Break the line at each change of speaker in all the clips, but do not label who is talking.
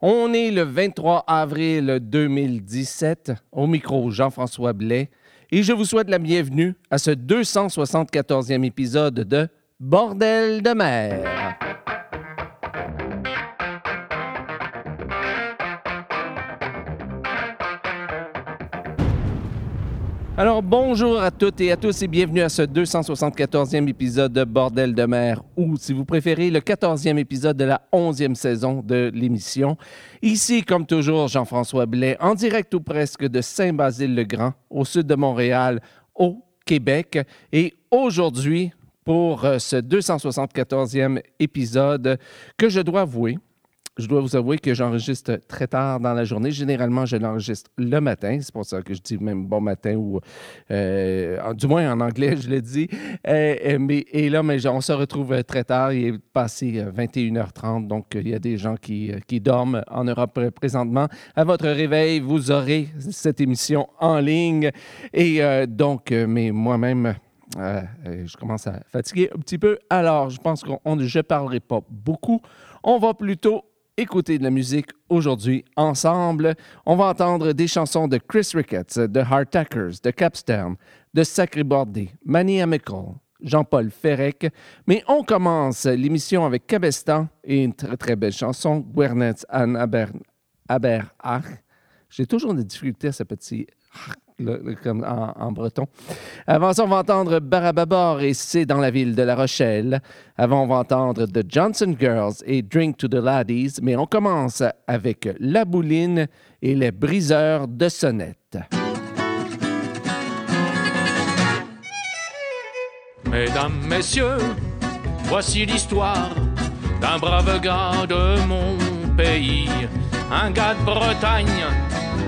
On est le 23 avril 2017. Au micro, Jean-François Blais. Et je vous souhaite la bienvenue à ce 274e épisode de Bordel de mer. Alors bonjour à toutes et à tous et bienvenue à ce 274e épisode de Bordel de mer ou si vous préférez le 14e épisode de la 11e saison de l'émission. Ici comme toujours Jean-François Blais en direct ou presque de Saint-Basile-le-Grand au sud de Montréal au Québec et aujourd'hui pour euh, ce 274e épisode que je dois avouer je dois vous avouer que j'enregistre très tard dans la journée. Généralement, je l'enregistre le matin. C'est pour ça que je dis même bon matin ou euh, du moins en anglais, je le dis. Euh, euh, mais, et là, mais on se retrouve très tard. Il est passé 21h30. Donc, il y a des gens qui, qui dorment en Europe présentement. À votre réveil, vous aurez cette émission en ligne. Et donc, mais moi-même, je commence à fatiguer un petit peu. Alors, je pense que je ne parlerai pas beaucoup. On va plutôt écouter de la musique aujourd'hui ensemble. On va entendre des chansons de Chris Ricketts, de Hardtackers, de Capstone, de Sacré Bordé, Manny Amical, Jean-Paul Ferrec. Mais on commence l'émission avec Cabestan et une très très belle chanson, Gwernetz an Aber, Aberach. J'ai toujours des difficultés à ce petit comme en, breton. Avant ça, on va entendre Barababor et C'est dans la ville de La Rochelle. Avant, on va entendre The Johnson Girls et Drink to the Laddies. Mais on commence avec La Bouline et les briseurs de sonnettes.
Mesdames, Messieurs, voici l'histoire d'un brave gars de mon pays, un gars de Bretagne,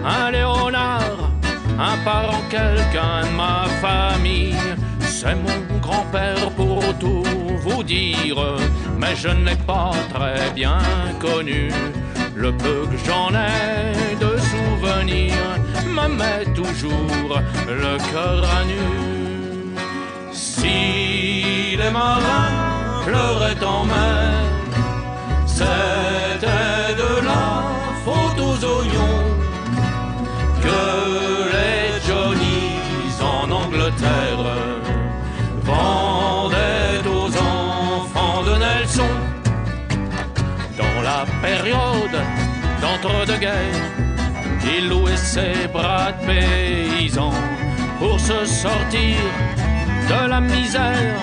un Léonard un parent, quelqu'un de ma famille. C'est mon grand-père pour tout vous dire, mais je ne l'ai pas très bien connu. Le peu que j'en ai de souvenirs me met toujours le cœur à nu. Si les marins pleuraient en mer, c'était de d'entre-deux-guerres, il louait ses bras de paysans pour se sortir de la misère,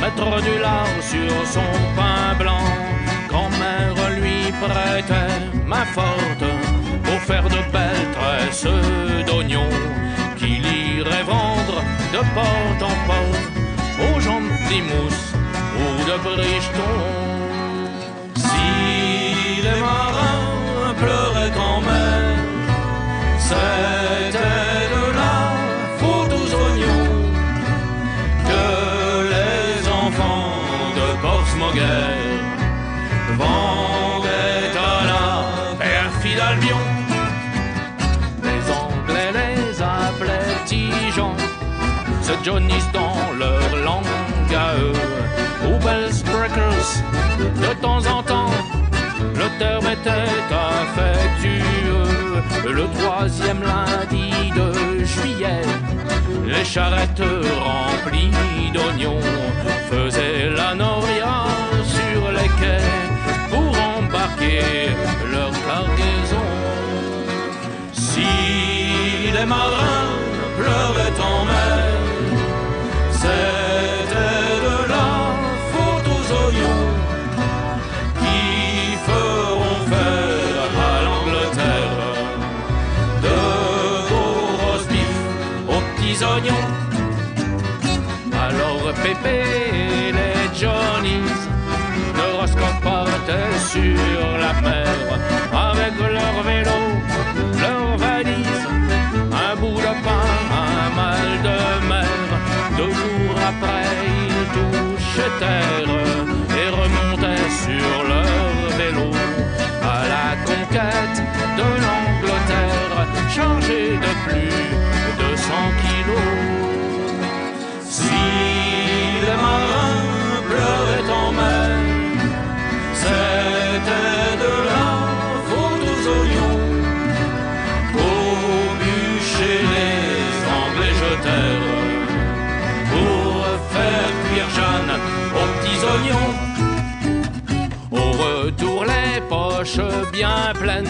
mettre du lard sur son pain blanc. Grand-mère lui prêtait main forte pour faire de belles tresses d'oignons qu'il irait vendre de porte en porte aux gens d'Imousse ou de Bricheton. Si les marins c'était de la faute aux oignons que les enfants de Portsmouth vendaient à la perfide Albion. The Johnny's dans leur langue à eux. Ou Breakers, de temps en temps, était affectueux. Le troisième lundi de juillet, les charrettes remplies d'oignons faisaient la noria sur les quais pour embarquer leur cargaison. Si les marins pleuraient en Les Johnnies. De Roscoe partaient sur la mer. Avec leur vélo, leur valise, un bout de pain, un mal de mer. Deux jours après, ils touchaient terre et remontaient sur leur vélo. À la conquête de l'Angleterre, chargés de plus bien pleine,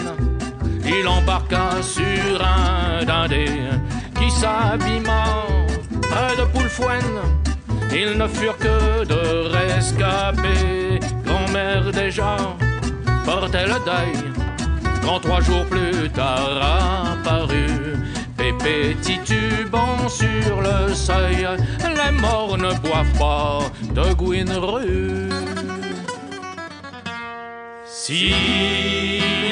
il embarqua sur un dindé qui s'abîma près de Poulfoine. Ils ne furent que de rescapés. Grand-mère déjà portait le deuil. Quand trois jours plus tard apparut, Pépé titubant sur le seuil, les morts ne boivent pas de Gouinerue. Si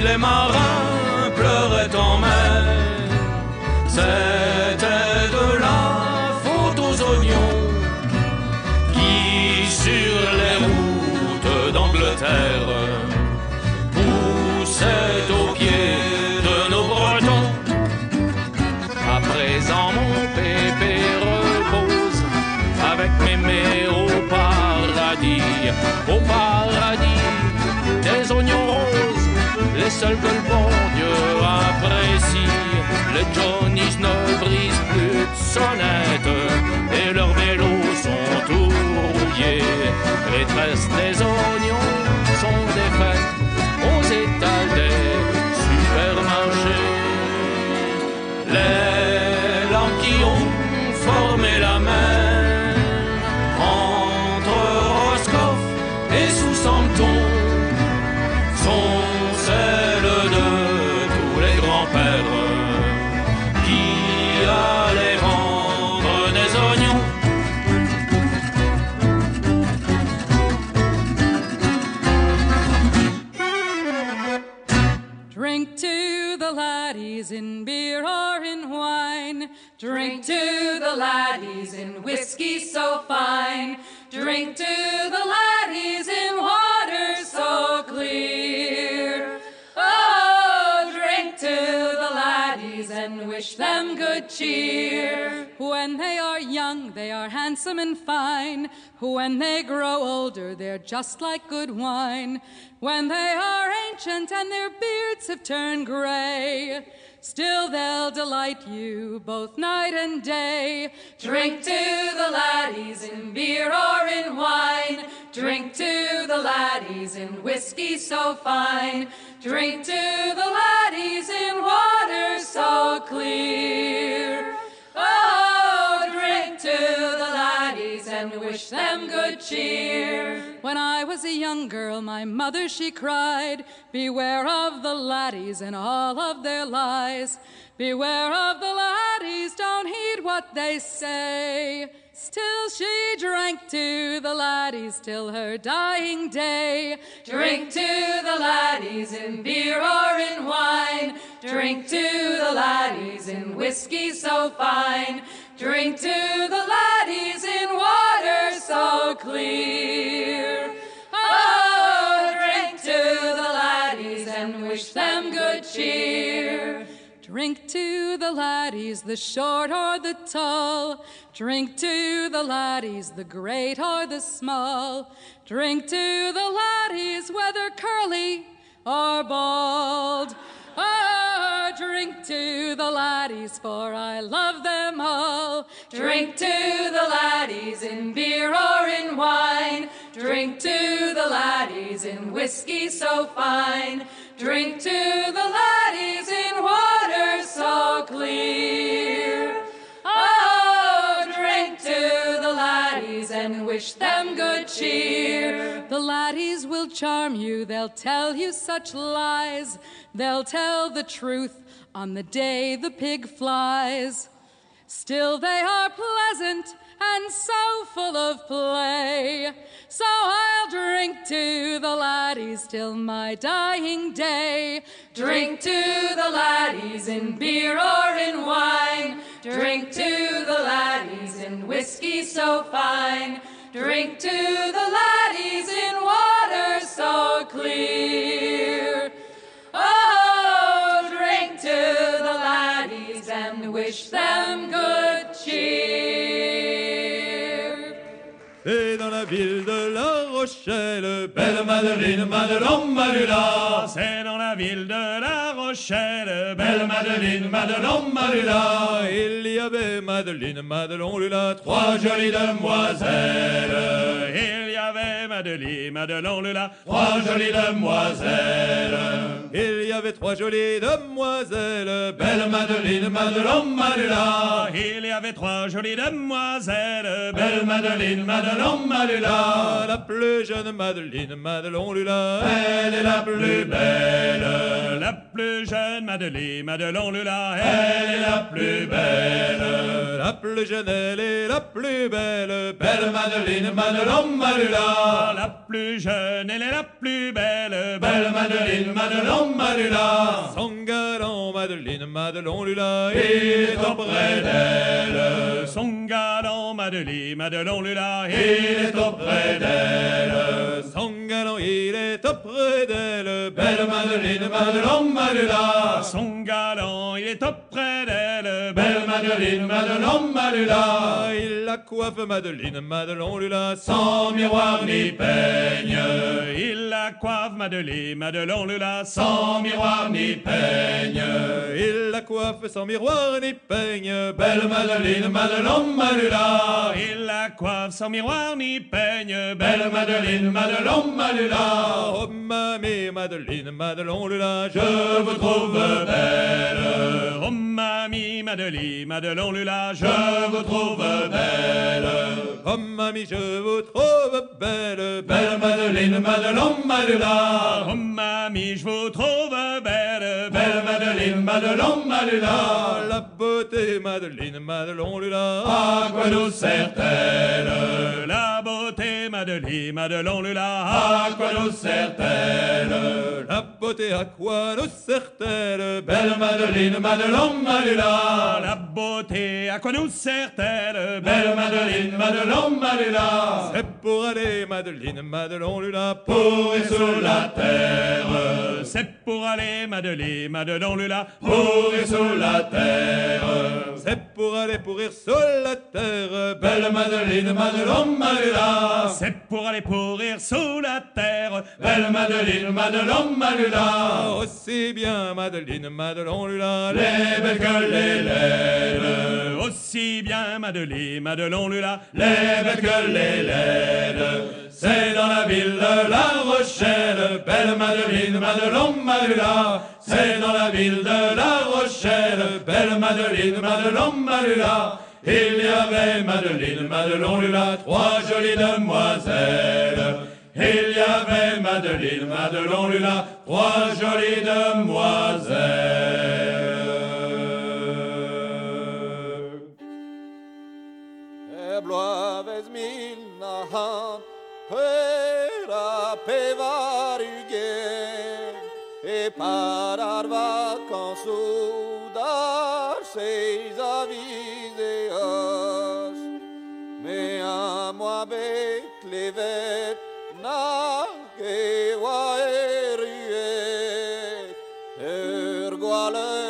les marins pleuraient en mer, c'était de la faute aux oignons qui sur les routes d'Angleterre poussaient les seuls que le bon Dieu apprécie. Les Johnnies ne brisent plus de sonnettes et leurs vélos sont tout rouillés. Les tresses des oignons
so fine. Drink to the laddies in water so clear. Oh, drink to the laddies and wish them good cheer. When they are young, they are handsome and fine. When they grow older, they're just like good wine. When they are ancient and their beards have turned gray, still they'll delight you both night and day. Drink to the laddies in beer or in wine. Drink to the laddies in whiskey so fine. Drink to the laddies in water so clear. The laddies and wish them good cheer. When I was a young girl, my mother she cried, Beware of the laddies and all of their lies. Beware of the laddies, don't heed what they say. Still she drank to the laddies till her dying day. Drink to the laddies in beer or in wine. Drink to the laddies in whiskey so fine. Drink to the laddies in water so clear. Oh, drink to the laddies and wish them good cheer. Drink to the laddies, the short or the tall. Drink to the laddies, the great or the small. Drink to the laddies, whether curly or bald. Oh, drink to the laddies, for I love them all. Drink to the laddies in beer or in wine. Drink to the laddies in whiskey so fine. Drink to the laddies in water so clear. And wish them good cheer. The laddies will charm you, they'll tell you such lies. They'll tell the truth on the day the pig flies. Still, they are pleasant and so full of play. So I'll drink to the laddies till my dying day. Drink to the laddies in beer or in wine. Drink to the laddies in whiskey so fine. Drink to the laddies in water so clear. Oh, drink to the laddies and wish them good cheer.
Et dans la ville de La Rochelle, belle Madeleine, Madelon, Malula. C'est dans la ville de La Rochelle, belle Madeleine, Madelon, Malula. Il y avait Madeleine, Madelon, Lula, trois jolies demoiselles. Il y avait Madeleine, Madelon, Lula, trois jolies demoiselles. avait trois jolies demoiselles, belle Madeleine, Madelon, Malula.
Il y avait trois jolies demoiselles,
Belle Madeleine, Madelon, Malula. La plus jeune Madeleine, Madelon, Lula. Elle est la plus belle.
La plus jeune Madeleine, Madelon Lula,
Elle est la plus belle. La plus jeune, elle est la plus belle. Belle Madeleine, Madelon, Malula.
la plus jeune, elle est la plus belle,
Belle Madeleine, Madelon, Malula. Son galant, Madeleine, Madelon, Lula. Il est auprès d'elle.
Son galant Madeleine, Madelon Lula,
Il est auprès d'elle. Son il est auprès d'elle. Belle Madeleine, Madelon, Malula.
son galant, il est auprès d'elle,
Belle Madeleine, Madelon, Malula. Il la coiffe, Madeleine, Madelon, Lula. Sans miroir ni peigne.
il la coiffe Madeleine, Madelon Lula,
Sans miroir ni peigne. Il la coiffe sans miroir ni peigne. Belle Madeleine, Madelon, Malula.
il la coiffe sans miroir ni peigne,
Belle Madeleine, Madelon, Malula. Oh, mamie, Madeleine, Madelon, Lula. Je vous trouve belle.
Oh mamie Madeleine, Madelon Lula, je
Je vous trouve belle. Oh, mamie, je vous trouve belle. Belle Madeleine, Madelon, Malula.
Oh mamie, je vous trouve belle,
Belle Madeleine, Madelon, Malula. La beauté, Madeleine, Madelon, Lula. À quoi nous sert-elle?
La beauté Madeleine, Madelon Lula,
À quoi nous sert-elle? La beauté à quoi nous sert-elle? Belle Madeleine, Madelon, Malula.
La beauté, à quoi nous sert-elle,
Belle Madeleine, Madelon, Malula. C'est pour aller, Madeleine, Madelon, Lula. Pourrir sous la terre.
C'est pour aller Madeleine, Madelon Lula,
Pourrir sous la terre. C'est pour aller pourrir sous la terre. Belle Madeleine, Madelon, Malula
c'est pour aller pourrir sous la terre,
Belle Madeleine, Madelon, Malula Aussi bien Madeleine, Madelon, Lula. Les belles que les laides.
Aussi bien Madeleine, Madelon Lula,
Les belles que les laides C'est dans la ville de La Rochelle Belle Madeleine, Madelon, Malula C'est dans la ville de La Rochelle Belle Madeleine, Madelon, Malula il y avait Madeleine, Madelon, Lula, trois jolies demoiselles. Il y avait Madeleine, Madelon, Lula, trois jolies demoiselles.
néanmoins bête, les vêtes, nagué, et rué, ergoaler.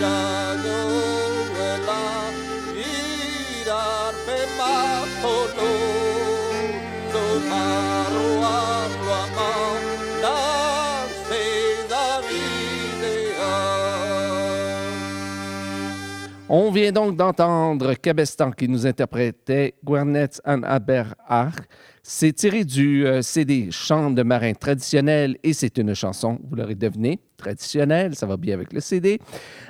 Freedom. On
vient donc d'entendre Cabestan qui nous interprétait Guernets and Aberach. C'est tiré du euh, CD Chant de marin traditionnel et c'est une chanson, vous l'aurez deviné, traditionnelle, ça va bien avec le CD.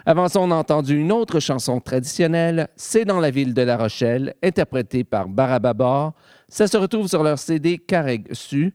Avant ça, on a entendu une autre chanson traditionnelle, C'est dans la ville de La Rochelle, interprétée par Barababor. Ça se retrouve sur leur CD Carreg Su.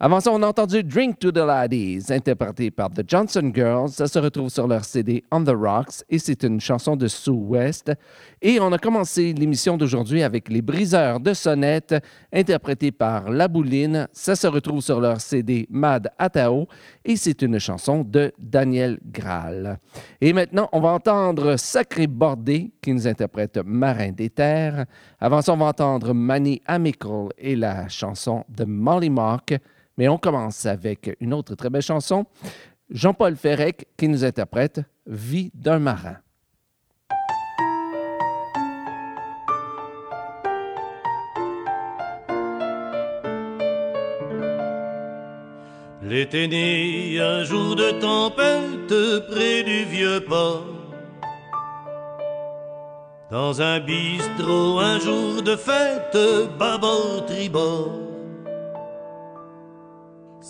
Avant ça, on a entendu Drink to the Laddies, interprété par The Johnson Girls. Ça se retrouve sur leur CD On the Rocks et c'est une chanson de Sue West. Et on a commencé l'émission d'aujourd'hui avec Les Briseurs de Sonnettes, interprétés par La Bouline. Ça se retrouve sur leur CD Mad Atao et c'est une chanson de Daniel Graal. Et maintenant, on va entendre Sacré Bordé qui nous interprète Marin des Terres. Avant ça, on va entendre Manny Amical et la chanson de Molly Mark. Mais on commence avec une autre très belle chanson, Jean-Paul Ferrec qui nous interprète Vie d'un marin.
L'été né un jour de tempête près du vieux port. Dans un bistrot, un jour de fête, bâbord tribord.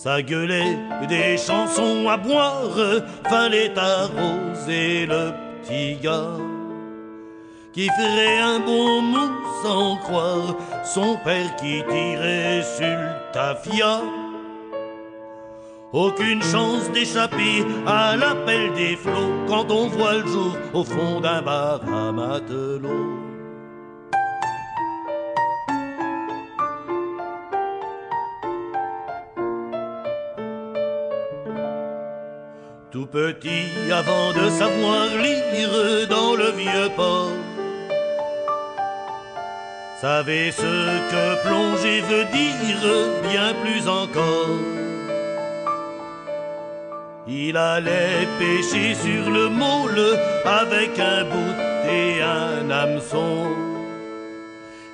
Ça gueulait des chansons à boire, fallait arroser le petit gars. Qui ferait un bon mou sans croire son père qui tirait sur le tafia. Aucune chance d'échapper à l'appel des flots quand on voit le jour au fond d'un bar à matelot. Petit, avant de savoir lire dans le vieux port, savait ce que plonger veut dire, bien plus encore. Il allait pêcher sur le môle avec un bout et un hameçon.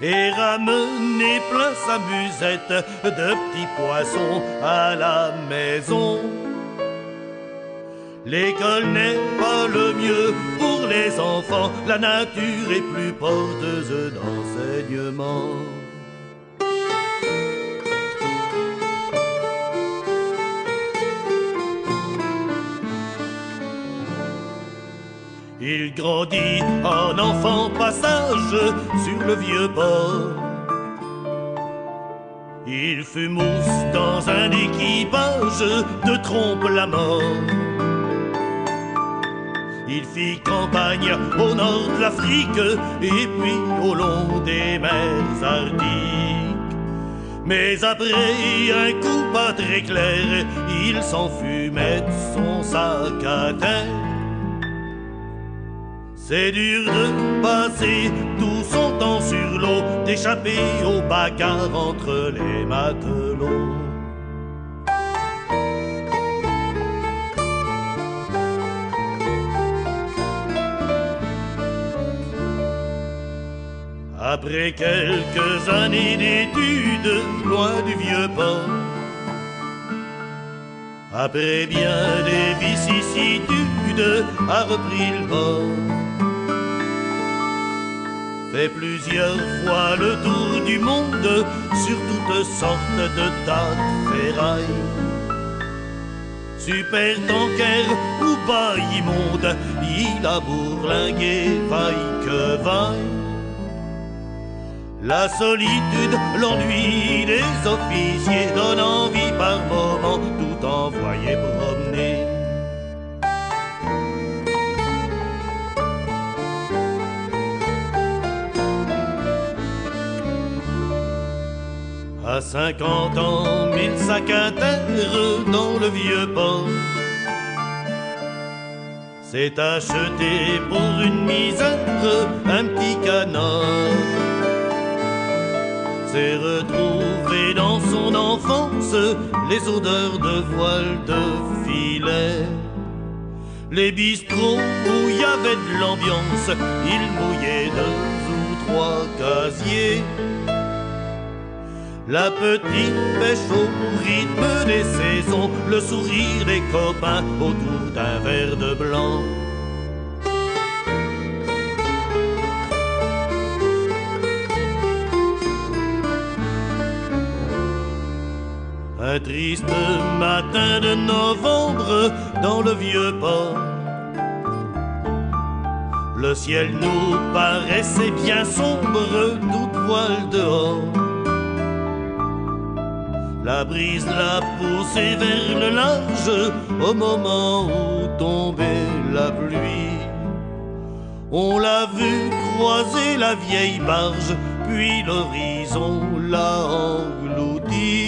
Et ramener plein sa musette de petits poissons à la maison. L'école n'est pas le mieux pour les enfants, la nature est plus porteuse d'enseignement. Il grandit en enfant passage sur le vieux port. Il fut mousse dans un équipage de trompe la mort. Il fit campagne au nord de l'Afrique et puis au long des mers arctiques. Mais après un coup pas très clair, il s'en fut mettre son sac à terre. C'est dur de passer tout son temps sur l'eau, d'échapper aux bagarres entre les matelots. Après quelques années d'études loin du vieux port, après bien des vicissitudes, a repris le bord. Fait plusieurs fois le tour du monde sur toutes sortes de tas de ferrailles. super tanker ou pas immonde, il a bourlingué, vaille que vaille. La solitude, l'ennui des officiers donne envie par moments tout envoyer promener. À cinquante ans, mille sacs à dans le vieux port. C'est acheté pour une misère un petit canard. C'est retrouvé dans son enfance les odeurs de voile de filet. Les bistrots où il y avait de l'ambiance, il mouillait deux ou trois casiers. La petite pêche au rythme des saisons, le sourire des copains autour d'un verre de blanc. Triste matin de novembre dans le vieux port. Le ciel nous paraissait bien sombre, toute voile dehors. La brise l'a poussé vers le large au moment où tombait la pluie. On l'a vu croiser la vieille barge, puis l'horizon l'a englouti.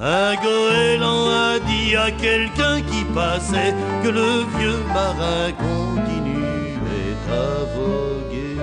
Un goéland a dit à quelqu'un qui passait que le vieux marin continuait à voguer.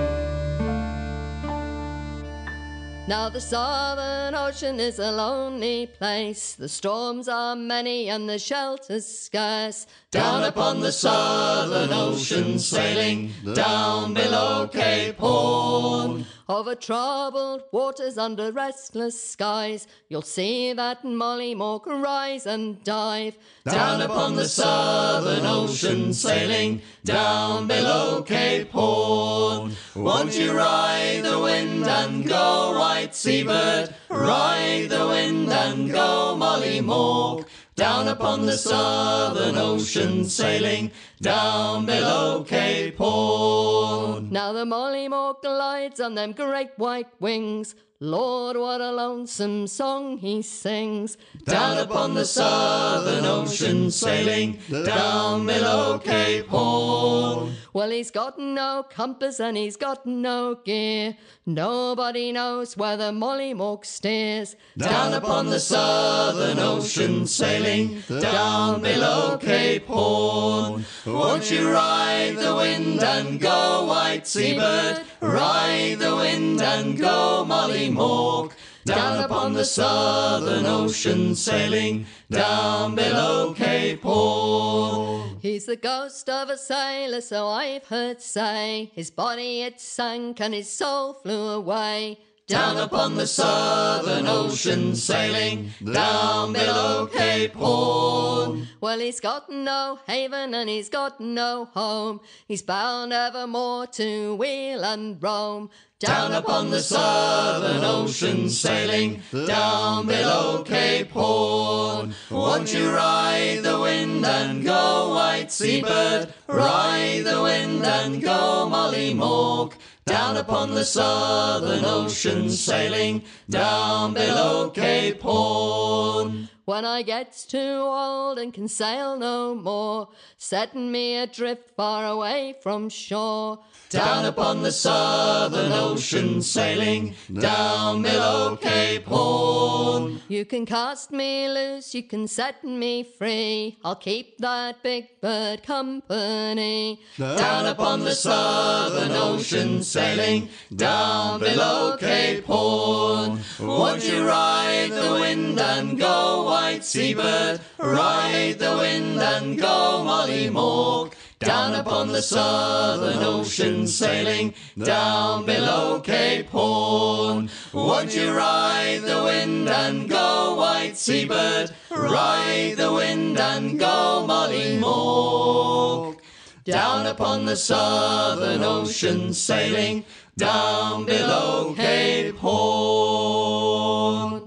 Now the Southern Ocean is a lonely place. The storms are many and the shelter's scarce.
Down upon the Southern Ocean sailing, down below Cape Horn.
Over troubled waters under restless skies, you'll see that Mollymawk rise and dive.
Down upon the Southern Ocean sailing, down below Cape Horn. Won't you ride the wind and go, white seabird? Ride the wind and go, Mollymawk. Down upon the Southern Ocean sailing, down below Cape Horn.
Now the Molly Mollymawk glides on them great white wings. Lord, what a lonesome song he sings.
Down upon the Southern Ocean sailing, down below Cape Horn.
Well, he's got no compass and he's got no gear. Nobody knows where the Mollymawk steers.
Down upon the Southern Ocean sailing, down below Cape Horn. Won't you ride the wind and go, white seabird? Ride the wind and go, Molly Mork. Down upon the Southern Ocean sailing, down below Cape Horn.
He's the ghost of a sailor, so I've heard say. His body it sank and his soul flew away.
Down upon the Southern Ocean sailing, down below Cape Horn.
Well, he's got no haven and he's got no home. He's bound evermore to wheel and roam.
Down upon the Southern Ocean sailing, down below Cape Horn. Won't you ride the wind and go, white seabird? Ride the wind and go, Molly Mork. Down upon the Southern Ocean sailing, down below Cape Horn.
When I gets too old and can sail no more, setting me adrift far away from shore.
Down upon the Southern Ocean sailing, down below Cape Horn.
You can cast me loose, you can set me free. I'll keep that big bird company.
Down upon the Southern Ocean sailing, down below Cape Horn. Won't you ride the wind and go, white seabird? Ride the wind and go, Molly Mork. Down upon the Southern Ocean sailing, down below Cape Horn. Won't you ride the wind and go, white seabird? Ride the wind and go, Molly Mork. Down upon the Southern Ocean sailing, down below Cape Horn.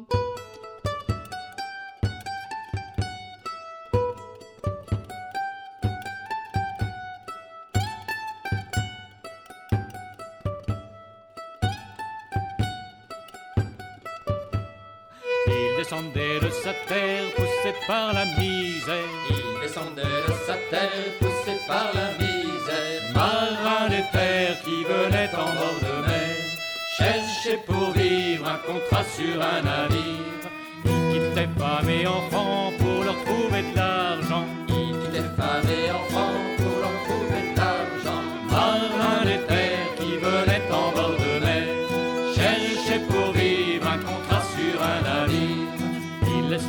Descendait de sa terre poussé par la misère.
Il descendait de sa terre poussé par la misère.
Marin des terres qui venait en bord de mer, cherchait pour vivre un contrat sur un navire. Il quittait femme et enfants pour leur trouver de l'argent.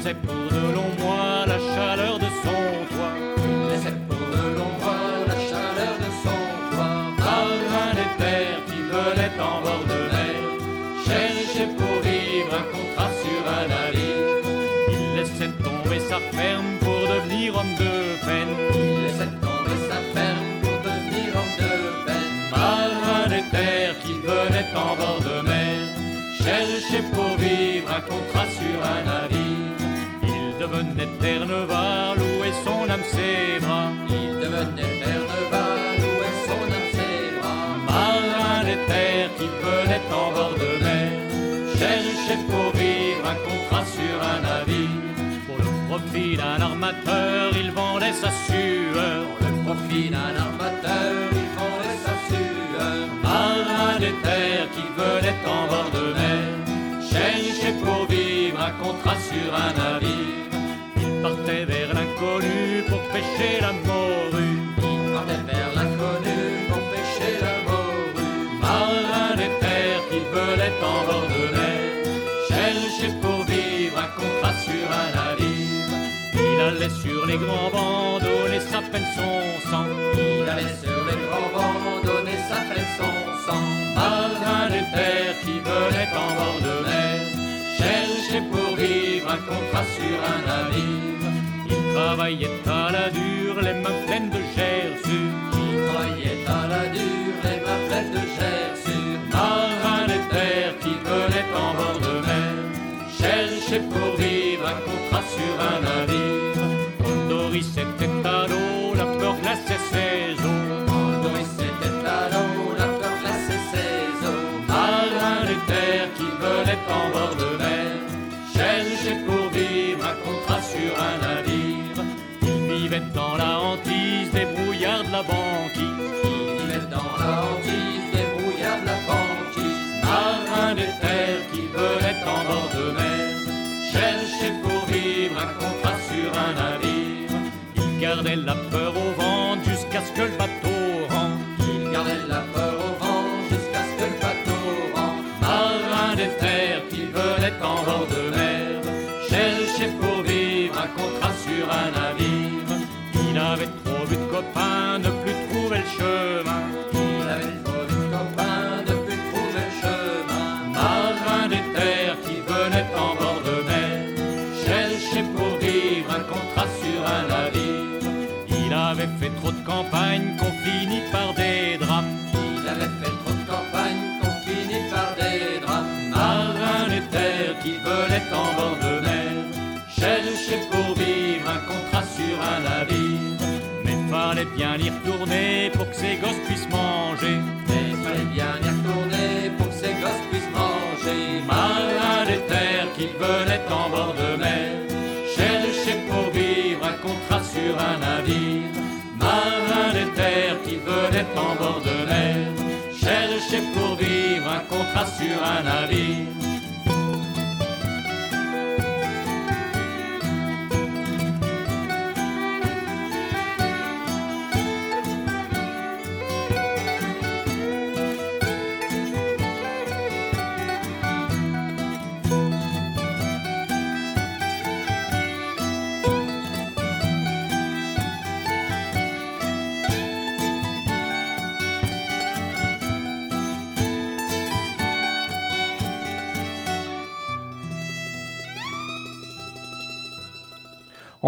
Il laissait pour de longs mois la chaleur de son toit.
Il laissait pour de longs mois la chaleur de son toit.
Marin des terres qui venait en bord de mer, cherchait pour vivre un contrat sur un navire. Il laissait tomber sa ferme pour devenir homme de peine.
Il laissait tomber sa ferme pour devenir homme de peine.
Marin des terres qui venait en bord de mer, cherchait pour vivre un contrat sur un navire. Il devenait Terre-Neuve, louer son âme ses bras.
Il devenait Terre-Neuve, louait son âme ses bras.
Marin des terres qui venait en bord de mer, cherchait pour vivre un contrat sur un navire. Pour le profit d'un armateur, il vendait sa sueur.
Pour le profit d'un armateur, il vendait sa sueur.
Marin des terres qui venait en bord de mer, cherchait pour vivre un contrat sur un navire. L'inconnu pour pêcher la morue.
Il partait vers l'inconnu pour pêcher la morue.
Marin des terres qui venait en bord de mer, cherchait pour vivre un contrat sur un navire. Il allait sur les grands bancs, donner sa peine son sang.
Il allait sur les grands vents donner sa peine son sang.
Marin des terres qui venait en bord de mer, cherchait pour vivre un contrat sur un navire. Il travaillait à la dure, les mains pleines de gerçures.
Il travaillait à la dure, les mains pleines de gerçures.
Marin des terres qui venait en bord de mer, cherchait pour vivre un contrat sur un navire. Quand Doris était à l'eau, la peur glaçait ses de la banquise.
Vivait dans la hantise des brouillards de la banquise.
Marin des terres qui venait en bord de mer, cherchait pour vivre un contrat sur un navire. Il gardait la trop de campagnes qu'on finit par des drames.
Il avait fait trop de campagnes qu'on finit par des drames.
Marin des terres qui venait en bord de mer, cherchait pour vivre un contrat sur un navire. Mais fallait bien y retourner pour que ses gosses puissent manger.
Mais fallait bien y retourner pour que ces gosses puissent manger.
Marin des terres qui venait en bord de mer, cherchait pour vivre un contrat sur un navire. En bord de mer, cherchait pour vivre un contrat sur un navire.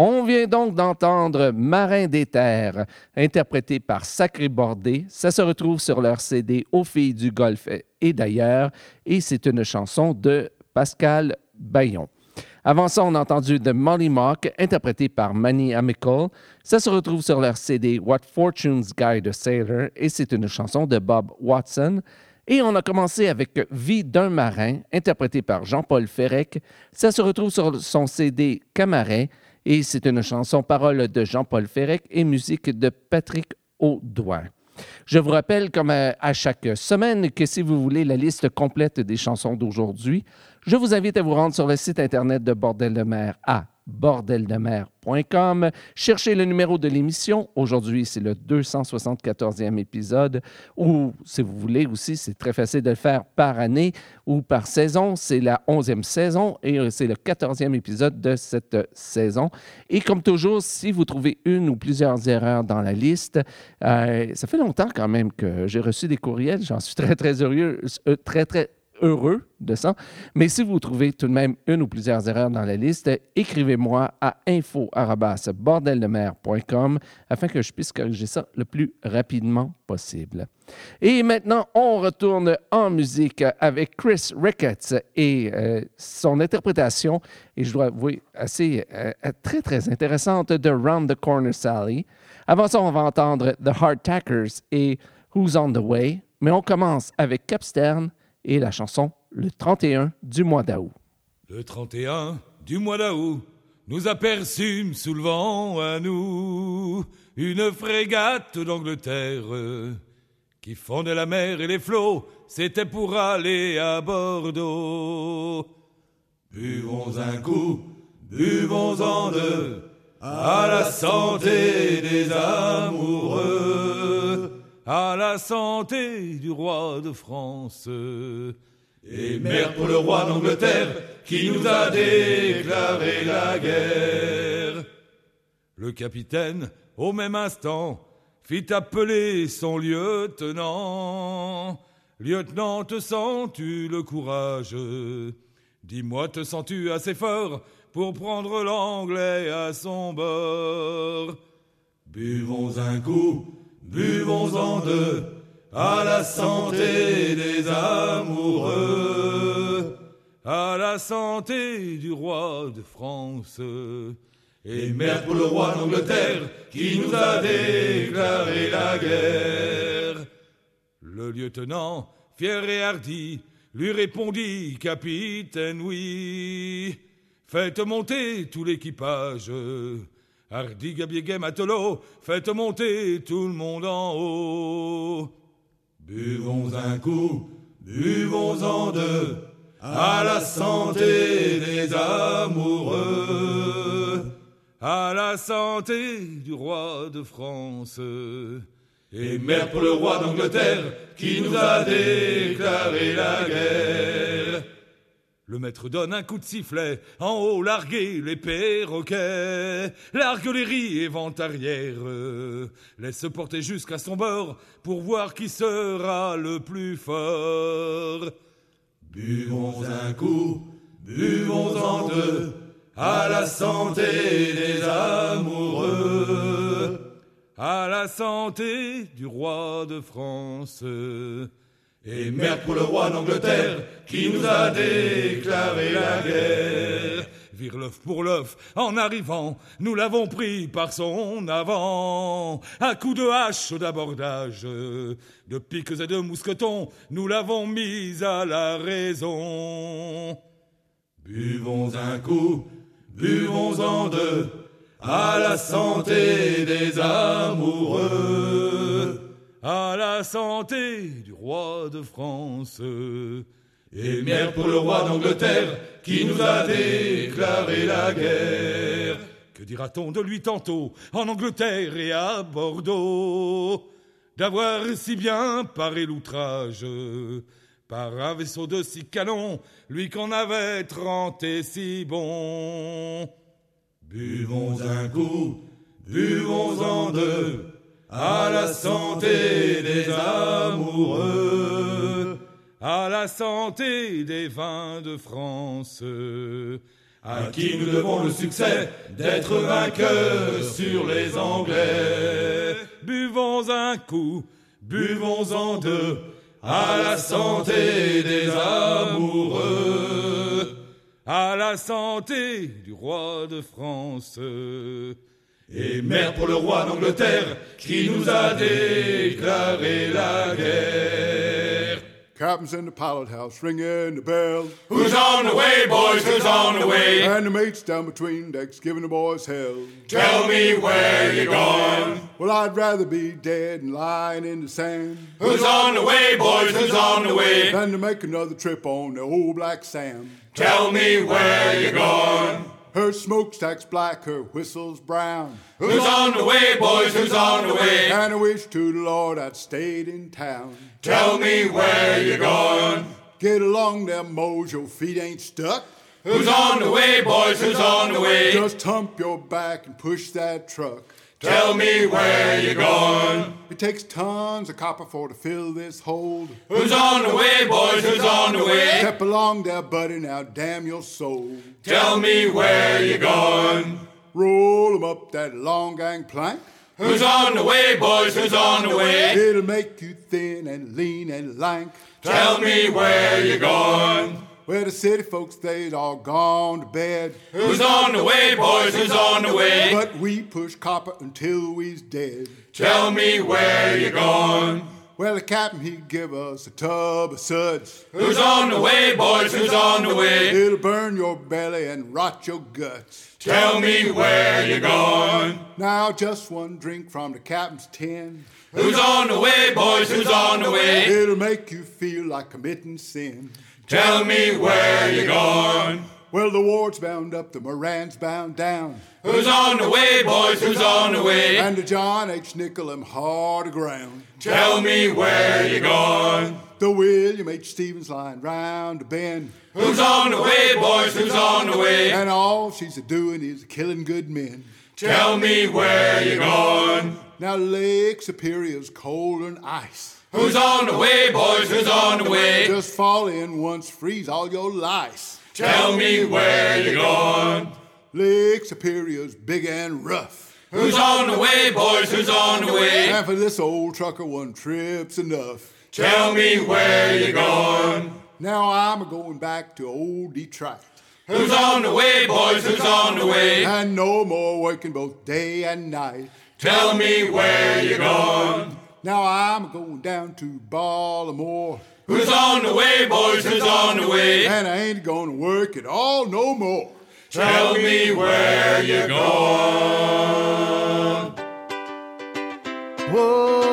On vient donc d'entendre Marin des terres, interprété par Sacré Bordé. Ça se retrouve sur leur CD Aux filles du Golfe et d'ailleurs, et c'est une chanson de Pascal Bayon. Avant ça, on a entendu The Molly Mock, interprété par Manny Amical. Ça se retrouve sur leur CD What Fortunes Guide a Sailor et c'est une chanson de Bob Watson. Et on a commencé avec Vie d'un marin, interprété par Jean-Paul Ferrec. Ça se retrouve sur son CD Camaret et c'est une chanson parole de Jean-Paul Ferrec et musique de Patrick Audouin. Je vous rappelle, comme à, chaque semaine, que si vous voulez la liste complète des chansons d'aujourd'hui, je vous invite à vous rendre sur le site Internet de Bordel de mer à bordeldemer.com. Cherchez le numéro de l'émission. Aujourd'hui, c'est le 274e épisode. Ou, si vous voulez aussi, c'est très facile de le faire par année ou par saison. C'est la 11e saison et euh, c'est le 14e épisode de cette saison. Et comme toujours, si vous trouvez une ou plusieurs erreurs dans la liste, euh, ça fait longtemps quand même que j'ai reçu des courriels. J'en suis très, très heureux, euh, très, très heureux de ça. Mais si vous trouvez tout de même une ou plusieurs erreurs dans la liste, écrivez-moi à info.bordeldemer.com afin que je puisse corriger ça le plus rapidement possible. Et maintenant, on retourne en musique avec Chris Ricketts et euh, son interprétation, et je dois avouer, assez euh, très, très intéressante de Round the Corner Sally. Avant ça, on va entendre The Hardtackers et Who's on the Way. Mais on commence avec Capstern et la chanson Le 31 du mois d'août.
Le 31 du mois d'août, nous aperçûmes sous le vent à nous une frégate d'Angleterre qui fondait la mer et les flots, c'était pour aller à Bordeaux. Buvons un coup, buvons-en deux, à la santé des amoureux, à la santé du roi de France. Et mère pour le roi d'Angleterre qui nous a déclaré la guerre. Le capitaine, au même instant, fit appeler son lieutenant. Lieutenant, te sens-tu le courage? Dis-moi, te sens-tu assez fort pour prendre l'anglais à son bord? Buvons un coup, buvons-en deux, à la santé des amoureux, à la santé du roi de France. Et merde pour le roi d'Angleterre qui nous a déclaré la guerre. Le lieutenant, fier et hardi, lui répondit, Capitaine, oui, faites monter tout l'équipage. Hardi, Gabier, matelot, faites monter tout le monde en haut. Buvons un coup, buvons-en deux, à la santé des amoureux, à la santé du roi de France. Et mère pour le roi d'Angleterre qui nous a déclaré la guerre. Le maître donne un coup de sifflet, en haut larguer les perroquets, l'arguillerie et vent arrière, laisse porter jusqu'à son bord pour voir qui sera le plus fort. Buvons un coup, buvons-en deux, à la santé des amoureux, à la santé du roi de France. Et merde pour le roi d'Angleterre qui nous a déclaré la guerre. Vire l'œuf pour l'œuf, en arrivant, nous l'avons pris par son avant. À coups de hache d'abordage, de piques et de mousquetons, nous l'avons mis à la raison. Buvons un coup, buvons-en deux, à la santé des amoureux à la santé du roi de France. Et merde pour le roi d'Angleterre qui nous a déclaré la guerre. Que dira-t-on de lui tantôt en Angleterre et à Bordeaux? D'avoir si bien paré l'outrage par un vaisseau de six canons, lui qu'on avait trente si bon. Buvons un coup, buvons-en deux, à la santé des amoureux, à la santé des vins de France, à qui nous devons le succès d'être vainqueurs sur les Anglais. Buvons un coup, buvons-en deux, à la santé des amoureux, à la santé du roi de France. Et merde pour le roi d'Angleterre qui nous a déclaré la guerre.
captain's in the pilot house ringing the bell.
Who's on the way, boys? Who's on the way?
And the mate's down between decks giving the boys hell.
Tell me where you're going.
Well, I'd rather be dead and lying in the sand.
Who's on the way, boys? Who's on the way?
Than to make another trip on the old Black Sam.
Tell me where you're going.
Her smokestack's black, her whistle's brown.
Who's on the way, boys? Who's on the way?
And I wish to the Lord I'd stayed in town.
Tell me where you're going.
Get along there, Mose, your feet ain't stuck.
Who's on the way, boys? Who's on the way?
Just hump your back and push that truck.
Tell me where you're going.
It takes tons of copper for to fill this hold.
Who's on the way, boys?
Along there, buddy, now damn your soul.
Tell me where you're going.
Roll 'em up that long gang plank.
Who's on the way, boys? Who's on the way?
It'll make you thin and lean and lank.
Tell me where you're going.
Where the city folks, they's all gone to bed.
Who's on the way, boys? Who's on the way?
But we push copper until we's dead.
Tell me where you're going.
Well, the captain, he give us a tub of suds.
Who's on the way, boys? Who's on the way?
It'll burn your belly and rot your guts.
Tell me where you're going.
Now, just one drink from the captain's tin.
Who's on the way, boys? Who's on the way?
It'll make you feel like committing sin.
Tell me where you're going.
Well, the ward's bound up, the Moran's bound down.
Who's on the way, boys? Who's on the way?
And the John H. Nickel hard aground.
Tell me where you're going.
The William H. Stevens line round the bend.
Who's on the way, boys? Who's on the way?
And all she's a doing is killing good men.
Tell me where you're going.
Now Lake Superior's cold and ice.
Who's on the way, boys? Who's on the way?
Just fall in once, freeze all your lice.
Tell me where you're going.
Lake Superior's big and rough.
Who's on the way, boys? Who's on the way?
And for this old trucker, one trip's enough.
Tell me where you're going.
Now I'm going back to old Detroit.
Who's on the way, boys? Who's on the way?
And no more working both day and night.
Tell me where you're going.
Now I'm going down to Baltimore.
Who's on the way, boys? Who's on the way?
And I ain't gonna work at all no more.
Tell me where you're going.
Whoa.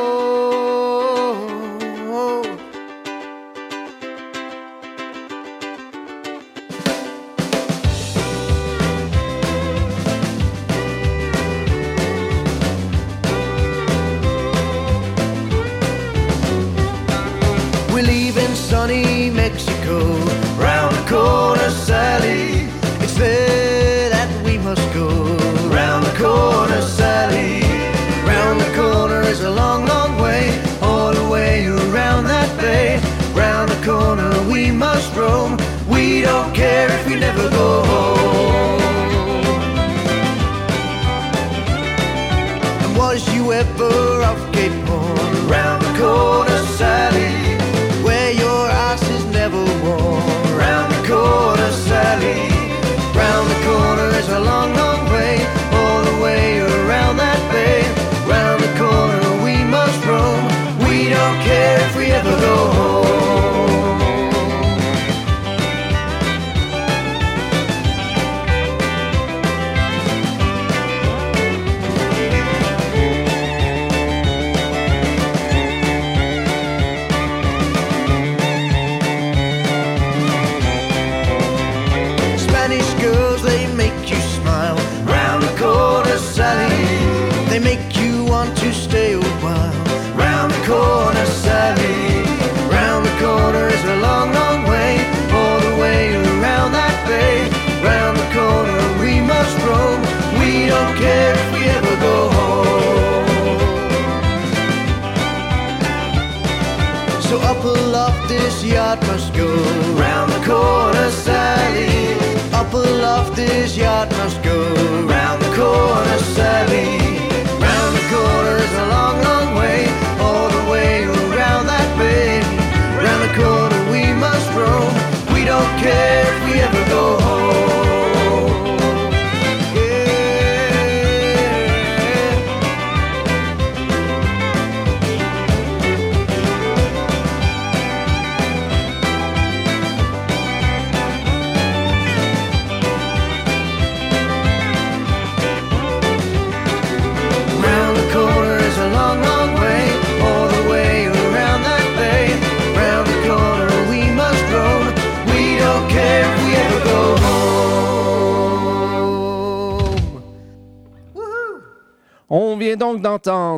We don't care if we never go home. And was you ever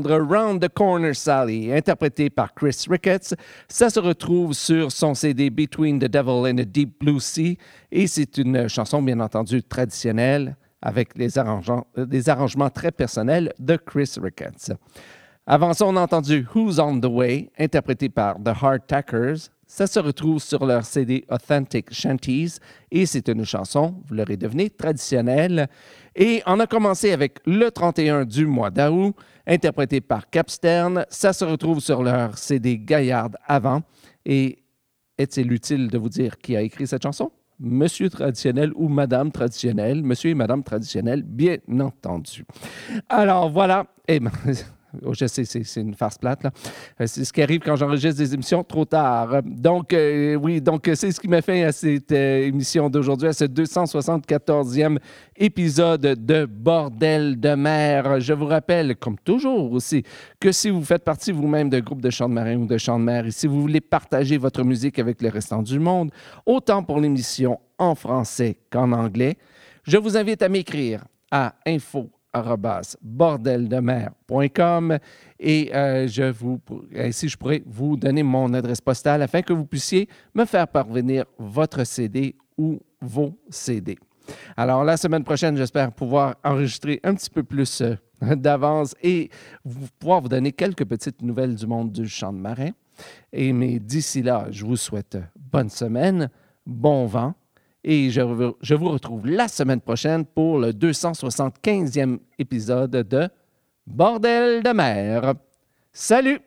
donc d'entendre Round the Corner Sally, interprété par Chris Ricketts. Ça se retrouve sur son CD Between the Devil and the Deep Blue Sea et c'est une chanson bien entendu traditionnelle avec des arrangements, des arrangements très personnels de Chris Ricketts. Avant ça, on a entendu Who's on the Way, interprété par The Hard Tackers. Ça se retrouve sur leur CD Authentic Shanties et c'est une chanson, vous l'aurez deviné, traditionnelle. Et on a commencé avec Le 31 du mois d'août, interprété par Capstern. Ça se retrouve sur leur CD Gaillard avant. Et est-il utile de vous dire qui a écrit cette chanson? Monsieur traditionnel ou Madame traditionnelle, Monsieur et Madame traditionnel, bien entendu. Alors voilà, et Oh, je sais, c'est une farce plate. Euh, c'est ce qui arrive quand j'enregistre des émissions trop tard. Donc, euh, oui, donc c'est ce qui m'a fait à cette euh, émission d'aujourd'hui, à ce 274e épisode de Bordel de mer. Je vous rappelle, comme toujours aussi, que si vous faites partie vous-même de groupes de chants de marin ou de chants de mer et si vous voulez partager votre musique avec le restant du monde, autant pour l'émission en français qu'en anglais, je vous invite à m'écrire à info bordeldemer.com et euh, je vous, ainsi je pourrais vous donner mon adresse postale afin que vous puissiez me faire parvenir votre CD ou vos CD. Alors la semaine prochaine, j'espère pouvoir enregistrer un petit peu plus euh, d'avance et pouvoir vous donner quelques petites nouvelles du monde du champ de marin. Et mais d'ici là, je vous souhaite bonne semaine, bon vent et je, vous retrouve la semaine prochaine pour le 275e épisode de Bordel de mer. Salut!